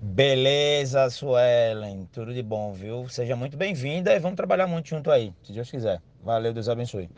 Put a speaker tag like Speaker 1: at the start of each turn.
Speaker 1: Beleza, Suelen. Tudo de bom, viu? Seja muito bem-vinda e vamos trabalhar muito junto aí, se Deus quiser. Valeu, Deus abençoe.